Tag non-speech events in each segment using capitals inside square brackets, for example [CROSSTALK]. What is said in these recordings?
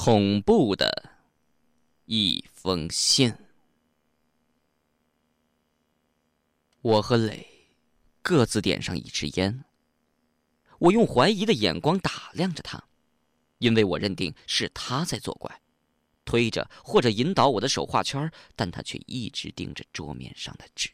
恐怖的一封信。我和磊各自点上一支烟。我用怀疑的眼光打量着他，因为我认定是他在作怪，推着或者引导我的手画圈，但他却一直盯着桌面上的纸。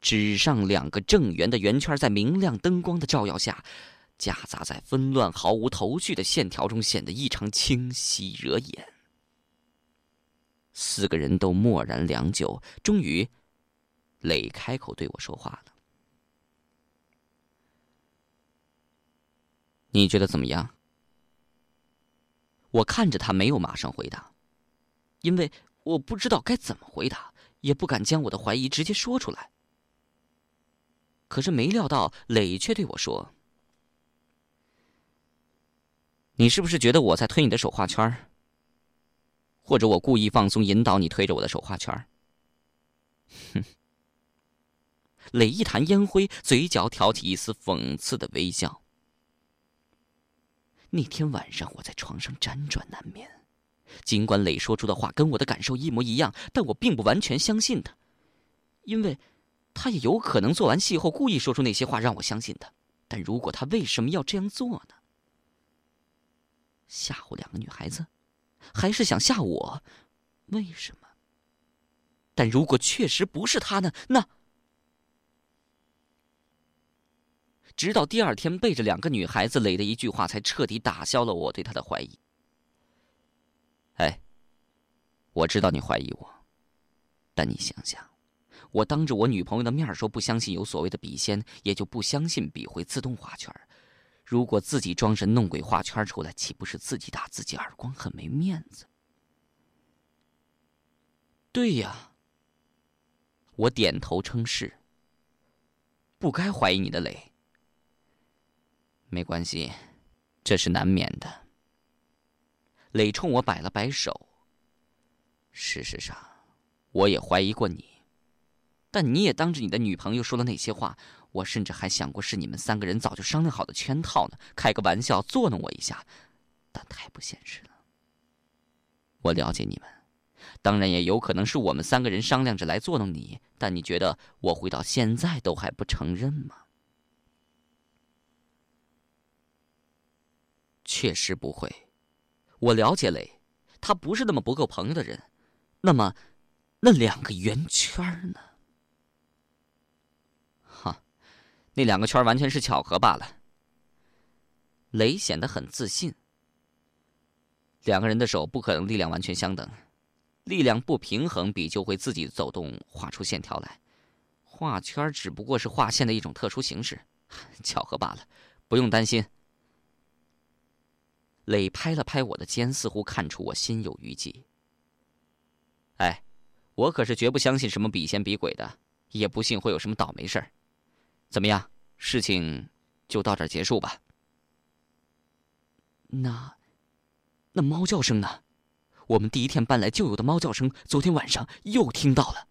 纸上两个正圆的圆圈，在明亮灯光的照耀下。夹杂在纷乱、毫无头绪的线条中，显得异常清晰，惹眼。四个人都默然良久，终于，磊开口对我说话了：“你觉得怎么样？”我看着他，没有马上回答，因为我不知道该怎么回答，也不敢将我的怀疑直接说出来。可是没料到，磊却对我说。你是不是觉得我在推你的手画圈或者我故意放松引导你推着我的手画圈哼！磊一弹烟灰，嘴角挑起一丝讽刺的微笑。那天晚上我在床上辗转难眠，尽管磊说出的话跟我的感受一模一样，但我并不完全相信他，因为他也有可能做完戏后故意说出那些话让我相信他。但如果他为什么要这样做呢？吓唬两个女孩子，还是想吓我？为什么？但如果确实不是他呢？那……直到第二天背着两个女孩子，磊的一句话才彻底打消了我对他的怀疑。哎，我知道你怀疑我，但你想想，我当着我女朋友的面说不相信有所谓的笔仙，也就不相信笔会自动画圈如果自己装神弄鬼画圈出来，岂不是自己打自己耳光，很没面子？对呀，我点头称是。不该怀疑你的磊，没关系，这是难免的。磊冲我摆了摆手。事实上，我也怀疑过你，但你也当着你的女朋友说了那些话。我甚至还想过是你们三个人早就商量好的圈套呢，开个玩笑作弄我一下，但太不现实了。我了解你们，当然也有可能是我们三个人商量着来作弄你，但你觉得我会到现在都还不承认吗？确实不会。我了解磊，他不是那么不够朋友的人。那么，那两个圆圈呢？那两个圈完全是巧合罢了。雷显得很自信。两个人的手不可能力量完全相等，力量不平衡，笔就会自己走动，画出线条来。画圈只不过是画线的一种特殊形式，巧合罢了，不用担心。磊拍了拍我的肩，似乎看出我心有余悸。哎，我可是绝不相信什么笔仙笔鬼的，也不信会有什么倒霉事儿。怎么样，事情就到这儿结束吧。那，那猫叫声呢？我们第一天搬来就有的猫叫声，昨天晚上又听到了。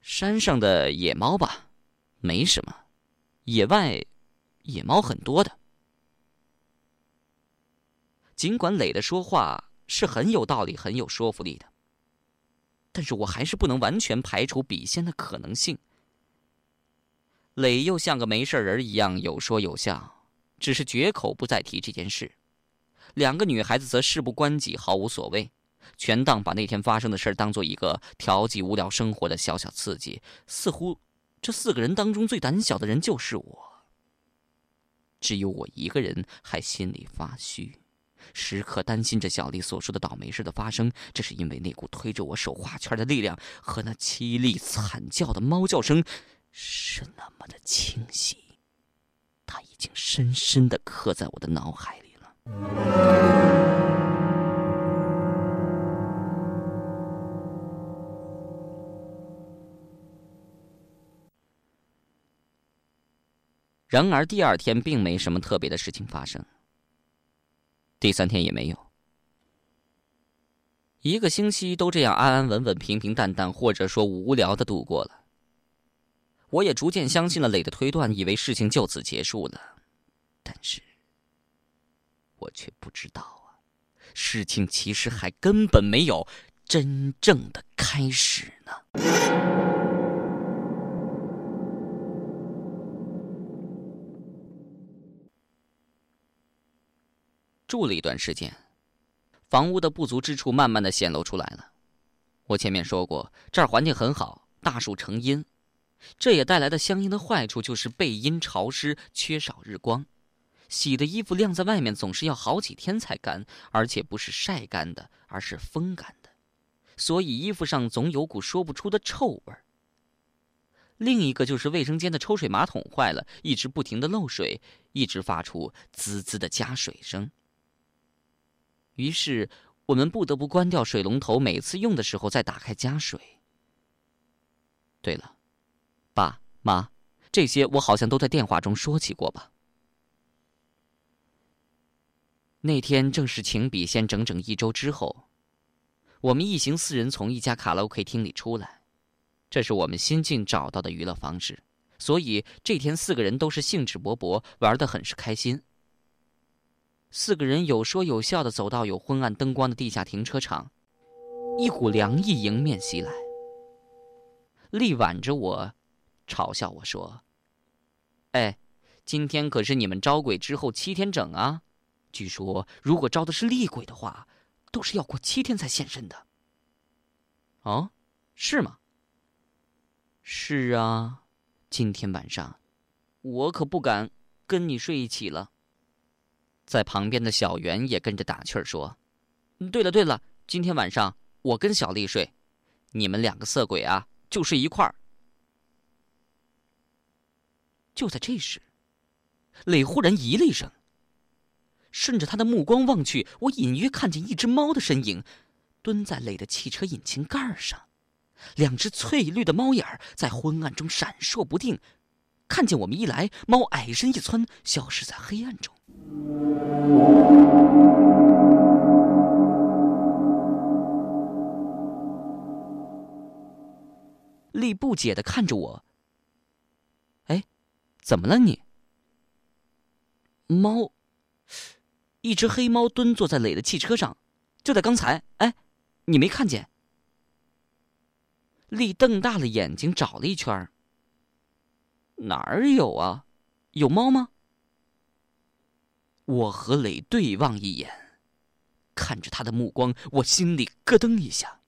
山上的野猫吧，没什么。野外，野猫很多的。尽管磊的说话是很有道理、很有说服力的，但是我还是不能完全排除笔仙的可能性。磊又像个没事人一样有说有笑，只是绝口不再提这件事。两个女孩子则事不关己，毫无所谓，全当把那天发生的事当做一个调剂无聊生活的小小刺激。似乎这四个人当中最胆小的人就是我，只有我一个人还心里发虚，时刻担心着小丽所说的倒霉事的发生。这是因为那股推着我手画圈的力量和那凄厉惨叫的猫叫声。是那么的清晰，它已经深深的刻在我的脑海里了。然而第二天并没什么特别的事情发生，第三天也没有，一个星期都这样安安稳稳、平平淡淡，或者说无聊的度过了。我也逐渐相信了磊的推断，以为事情就此结束了。但是，我却不知道啊，事情其实还根本没有真正的开始呢。住了一段时间，房屋的不足之处慢慢的显露出来了。我前面说过，这儿环境很好，大树成荫，这也带来的相应的坏处就是背阴潮湿，缺少日光。洗的衣服晾在外面总是要好几天才干，而且不是晒干的，而是风干的，所以衣服上总有股说不出的臭味儿。另一个就是卫生间的抽水马桶坏了，一直不停的漏水，一直发出滋滋的加水声。于是。我们不得不关掉水龙头，每次用的时候再打开加水。对了，爸妈，这些我好像都在电话中说起过吧？那天正是请笔仙整整一周之后，我们一行四人从一家卡拉 OK 厅里出来，这是我们新近找到的娱乐方式，所以这天四个人都是兴致勃勃，玩的很是开心。四个人有说有笑的走到有昏暗灯光的地下停车场，一股凉意迎面袭来。力挽着我，嘲笑我说：“哎，今天可是你们招鬼之后七天整啊！据说如果招的是厉鬼的话，都是要过七天才现身的。”哦，是吗？是啊，今天晚上，我可不敢跟你睡一起了。在旁边的小袁也跟着打趣儿说：“对了对了，今天晚上我跟小丽睡，你们两个色鬼啊就睡一块儿。”就在这时，磊忽然咦了一声，顺着他的目光望去，我隐约看见一只猫的身影，蹲在磊的汽车引擎盖上，两只翠绿的猫眼在昏暗中闪烁不定。看见我们一来，猫矮身一窜，消失在黑暗中。丽不解的看着我。怎么了你？猫，一只黑猫蹲坐在磊的汽车上，就在刚才。哎，你没看见？丽瞪大了眼睛找了一圈哪儿有啊？有猫吗？我和磊对望一眼，看着他的目光，我心里咯噔一下。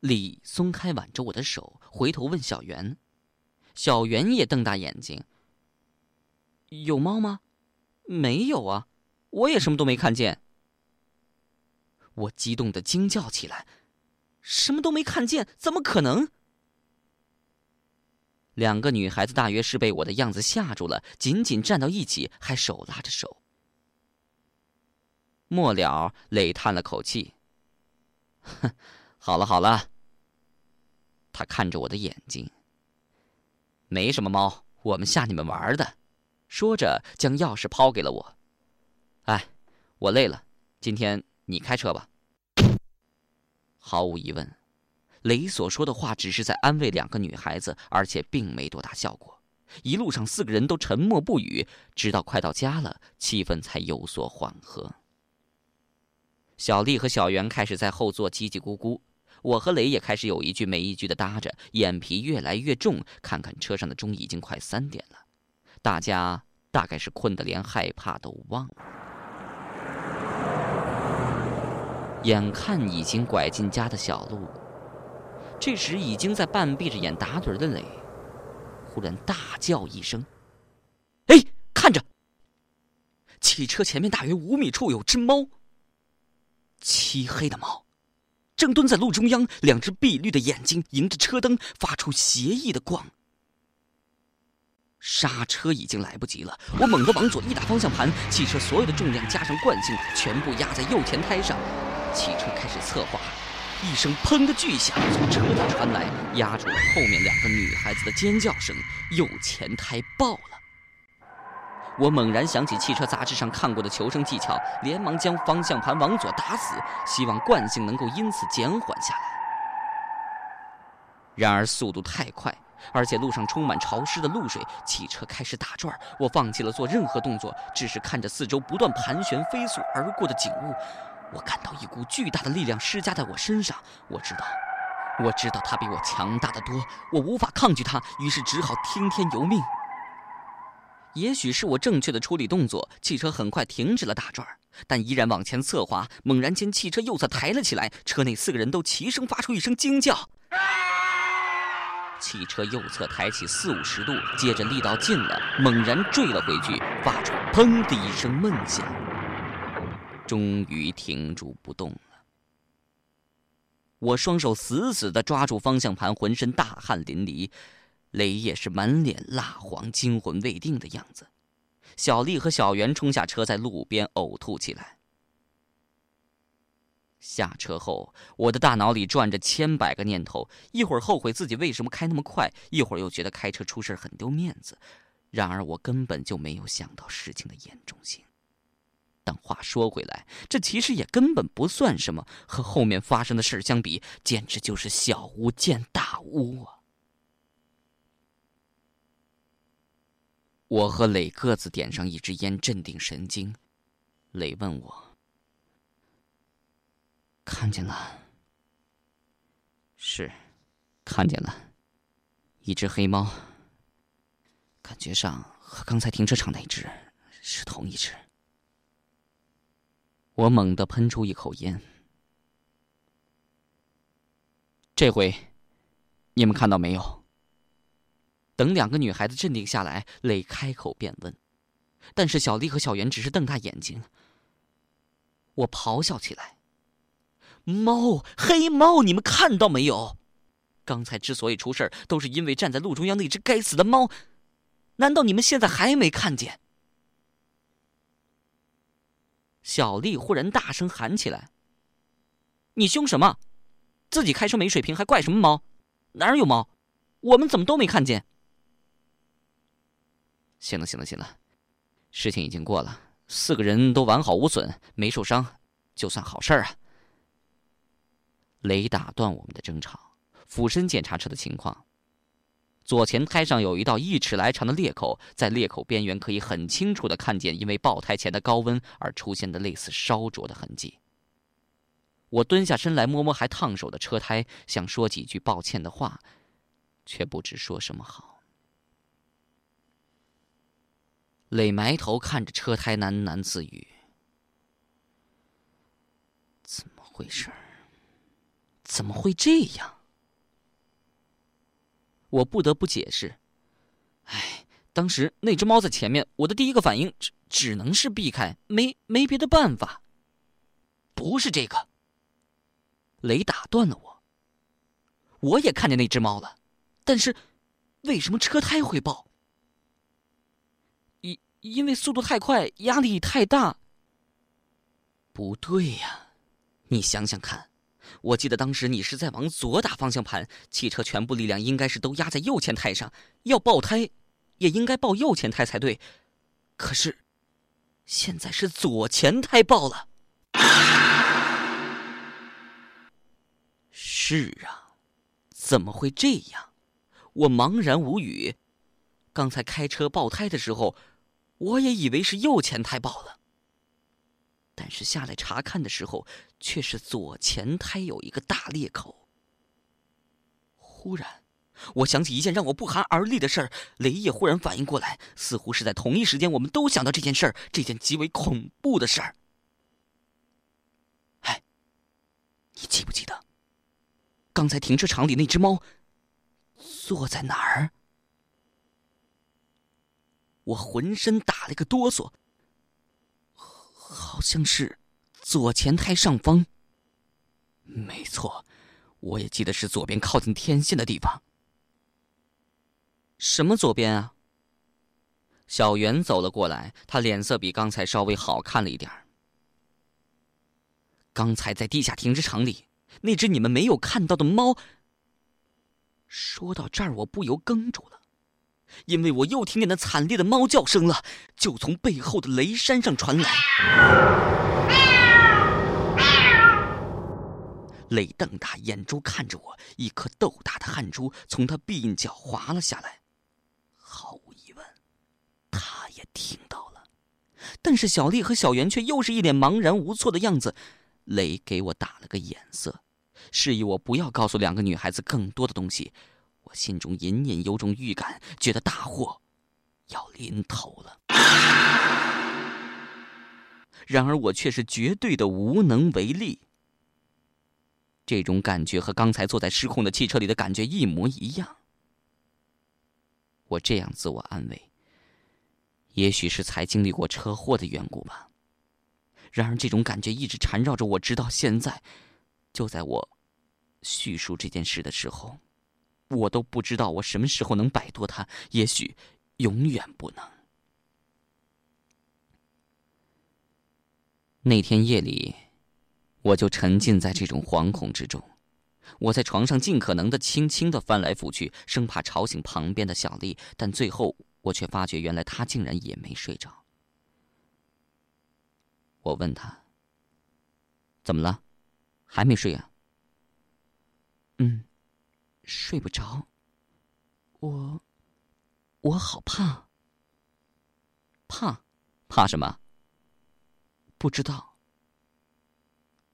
李松开挽着我的手，回头问小袁，小圆也瞪大眼睛：“有猫吗？没有啊，我也什么都没看见。”我激动的惊叫起来：“什么都没看见？怎么可能？”两个女孩子大约是被我的样子吓住了，紧紧站到一起，还手拉着手。末了，磊叹了口气：“ [LAUGHS] 哼，好了好了。”他看着我的眼睛：“没什么猫，我们吓你们玩的。”说着，将钥匙抛给了我：“哎，我累了，今天你开车吧。”毫无疑问。雷所说的话只是在安慰两个女孩子，而且并没多大效果。一路上四个人都沉默不语，直到快到家了，气氛才有所缓和。小丽和小袁开始在后座叽叽咕咕，我和雷也开始有一句没一句的搭着，眼皮越来越重。看看车上的钟，已经快三点了，大家大概是困得连害怕都忘了。眼看已经拐进家的小路。这时，已经在半闭着眼打盹的磊，忽然大叫一声：“哎，看着！汽车前面大约五米处有只猫。漆黑的猫，正蹲在路中央，两只碧绿的眼睛迎着车灯发出邪异的光。刹车已经来不及了，我猛地往左一打方向盘，汽车所有的重量加上惯性，全部压在右前胎上，汽车开始侧滑。”一声“砰”的巨响从车底传来，压住了后面两个女孩子的尖叫声。右前胎爆了。我猛然想起汽车杂志上看过的求生技巧，连忙将方向盘往左打死，希望惯性能够因此减缓下来。然而速度太快，而且路上充满潮湿的露水，汽车开始打转。我放弃了做任何动作，只是看着四周不断盘旋、飞速而过的景物。我感到一股巨大的力量施加在我身上。我知道，我知道它比我强大的多。我无法抗拒它，于是只好听天由命。也许是我正确的处理动作，汽车很快停止了打转，但依然往前侧滑。猛然间，汽车右侧抬了起来，车内四个人都齐声发出一声惊叫。汽车右侧抬起四五十度，接着力道尽了，猛然坠了回去，发出“砰”的一声闷响，终于停住不动了。我双手死死地抓住方向盘，浑身大汗淋漓，雷也是满脸蜡黄、惊魂未定的样子。小丽和小袁冲下车，在路边呕吐起来。下车后，我的大脑里转着千百个念头，一会儿后悔自己为什么开那么快，一会儿又觉得开车出事很丢面子。然而，我根本就没有想到事情的严重性。但话说回来，这其实也根本不算什么，和后面发生的事相比，简直就是小巫见大巫啊！我和磊各自点上一支烟，镇定神经。磊问我。看见了，是，看见了，一只黑猫。感觉上和刚才停车场那只是同一只。我猛地喷出一口烟。这回，你们看到没有？等两个女孩子镇定下来，磊开口便问，但是小丽和小袁只是瞪大眼睛。我咆哮起来。猫，黑猫，你们看到没有？刚才之所以出事，都是因为站在路中央那只该死的猫。难道你们现在还没看见？小丽忽然大声喊起来：“你凶什么？自己开车没水平，还怪什么猫？哪有猫？我们怎么都没看见？”行了，行了，行了，事情已经过了，四个人都完好无损，没受伤，就算好事儿啊。雷打断我们的争吵，俯身检查车的情况。左前胎上有一道一尺来长的裂口，在裂口边缘可以很清楚的看见因为爆胎前的高温而出现的类似烧灼的痕迹。我蹲下身来摸摸还烫手的车胎，想说几句抱歉的话，却不知说什么好。磊埋头看着车胎，喃喃自语：“怎么回事？”怎么会这样？我不得不解释。哎，当时那只猫在前面，我的第一个反应只只能是避开，没没别的办法。不是这个。雷打断了我。我也看见那只猫了，但是为什么车胎会爆？因为速度太快，压力太大。不对呀，你想想看。我记得当时你是在往左打方向盘，汽车全部力量应该是都压在右前胎上，要爆胎，也应该爆右前胎才对。可是，现在是左前胎爆了。是啊，怎么会这样？我茫然无语。刚才开车爆胎的时候，我也以为是右前胎爆了。但是下来查看的时候，却是左前胎有一个大裂口。忽然，我想起一件让我不寒而栗的事儿，雷也忽然反应过来，似乎是在同一时间，我们都想到这件事儿，这件极为恐怖的事儿。哎，你记不记得，刚才停车场里那只猫坐在哪儿？我浑身打了个哆嗦。好像是左前胎上方。没错，我也记得是左边靠近天线的地方。什么左边啊？小袁走了过来，他脸色比刚才稍微好看了一点刚才在地下停车场里，那只你们没有看到的猫。说到这儿，我不由哽住了。因为我又听见那惨烈的猫叫声了，就从背后的雷山上传来。磊瞪大眼珠看着我，一颗豆大的汗珠从他鬓角滑了下来。毫无疑问，他也听到了，但是小丽和小袁却又是一脸茫然无措的样子。磊给我打了个眼色，示意我不要告诉两个女孩子更多的东西。我心中隐隐有种预感，觉得大祸要临头了。然而我却是绝对的无能为力。这种感觉和刚才坐在失控的汽车里的感觉一模一样。我这样自我安慰，也许是才经历过车祸的缘故吧。然而这种感觉一直缠绕着我，直到现在。就在我叙述这件事的时候，我都不知道我什么时候能摆脱他。也许永远不能。那天夜里。我就沉浸在这种惶恐之中，我在床上尽可能的轻轻的翻来覆去，生怕吵醒旁边的小丽，但最后我却发觉，原来她竟然也没睡着。我问她：“怎么了？还没睡啊？”“嗯，睡不着。我，我好怕。怕，怕什么？不知道。”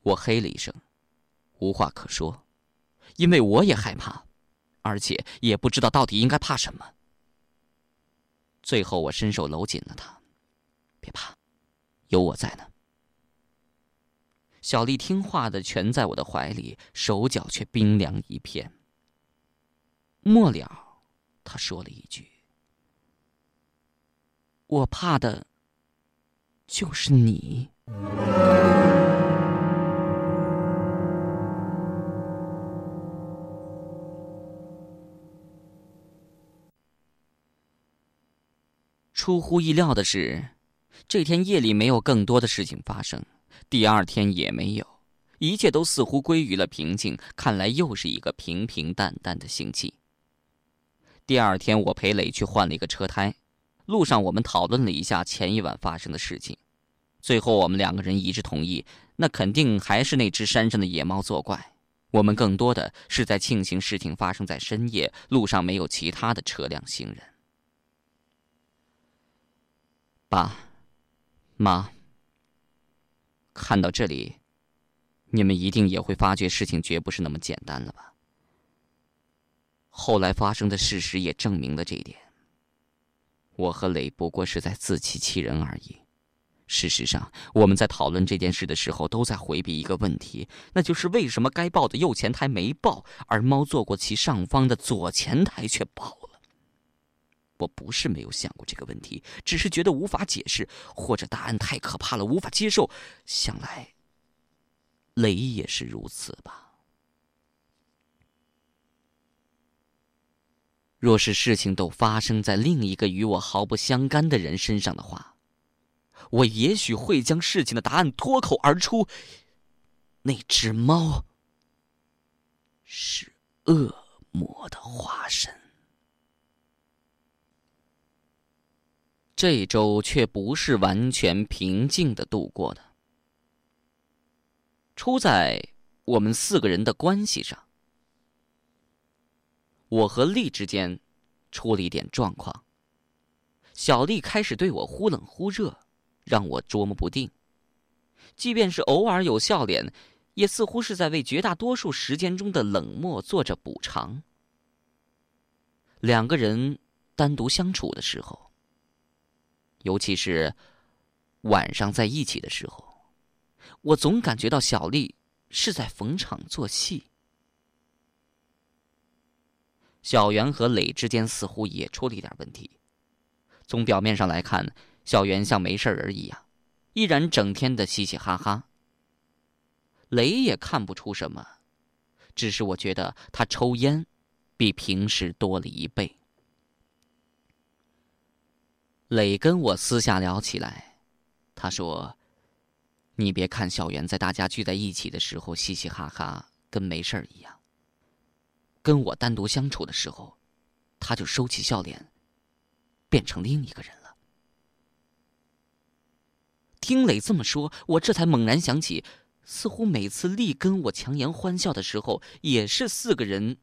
我嘿了一声，无话可说，因为我也害怕，而且也不知道到底应该怕什么。最后，我伸手搂紧了他，别怕，有我在呢。小丽听话的蜷在我的怀里，手脚却冰凉一片。末了，他说了一句：“我怕的，就是你。”出乎意料的是，这天夜里没有更多的事情发生，第二天也没有，一切都似乎归于了平静。看来又是一个平平淡淡的星期。第二天，我陪磊去换了一个车胎，路上我们讨论了一下前一晚发生的事情，最后我们两个人一致同意，那肯定还是那只山上的野猫作怪。我们更多的是在庆幸事情发生在深夜，路上没有其他的车辆行人。爸，妈，看到这里，你们一定也会发觉事情绝不是那么简单了吧？后来发生的事实也证明了这一点。我和磊不过是在自欺欺人而已。事实上，我们在讨论这件事的时候，都在回避一个问题，那就是为什么该报的右前台没报，而猫坐过其上方的左前台却报了。我不是没有想过这个问题，只是觉得无法解释，或者答案太可怕了，无法接受。想来，雷也是如此吧。若是事情都发生在另一个与我毫不相干的人身上的话，我也许会将事情的答案脱口而出：那只猫是恶魔的化身。这周却不是完全平静的度过的，出在我们四个人的关系上。我和丽之间出了一点状况。小丽开始对我忽冷忽热，让我捉摸不定。即便是偶尔有笑脸，也似乎是在为绝大多数时间中的冷漠做着补偿。两个人单独相处的时候。尤其是晚上在一起的时候，我总感觉到小丽是在逢场作戏。小袁和磊之间似乎也出了一点问题。从表面上来看，小袁像没事人一样，依然整天的嘻嘻哈哈。磊也看不出什么，只是我觉得他抽烟比平时多了一倍。磊跟我私下聊起来，他说：“你别看小袁在大家聚在一起的时候嘻嘻哈哈，跟没事儿一样。跟我单独相处的时候，他就收起笑脸，变成另一个人了。”听磊这么说，我这才猛然想起，似乎每次丽跟我强颜欢笑的时候，也是四个人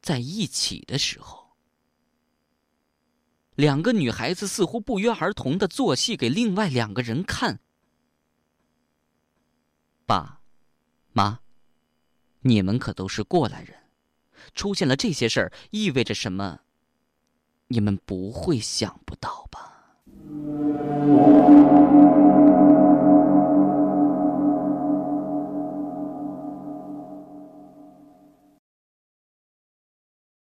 在一起的时候。两个女孩子似乎不约而同的做戏给另外两个人看。爸，妈，你们可都是过来人，出现了这些事儿，意味着什么？你们不会想不到吧？